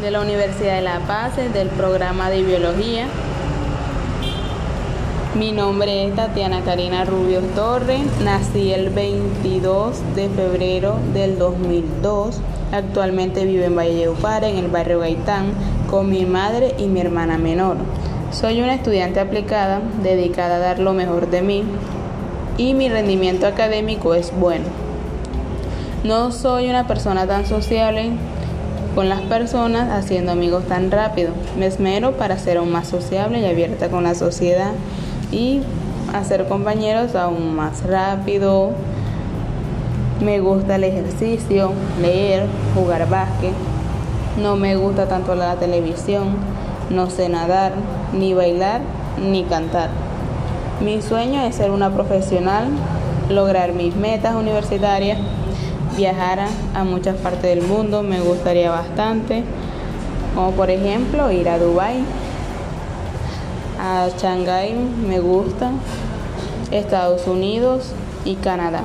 de la Universidad de La Paz, del programa de biología. Mi nombre es Tatiana Karina Rubio Torres, nací el 22 de febrero del 2002. Actualmente vivo en Valle de Upara, en el barrio Gaitán, con mi madre y mi hermana menor. Soy una estudiante aplicada, dedicada a dar lo mejor de mí y mi rendimiento académico es bueno. No soy una persona tan sociable con las personas, haciendo amigos tan rápido. Me esmero para ser aún más sociable y abierta con la sociedad y hacer compañeros aún más rápido. Me gusta el ejercicio, leer, jugar básquet. No me gusta tanto la televisión. No sé nadar, ni bailar, ni cantar. Mi sueño es ser una profesional, lograr mis metas universitarias, viajar a, muchas partes del mundo, me gustaría bastante, como por ejemplo ir a Dubai, a Shanghái me gusta, Estados Unidos y Canadá.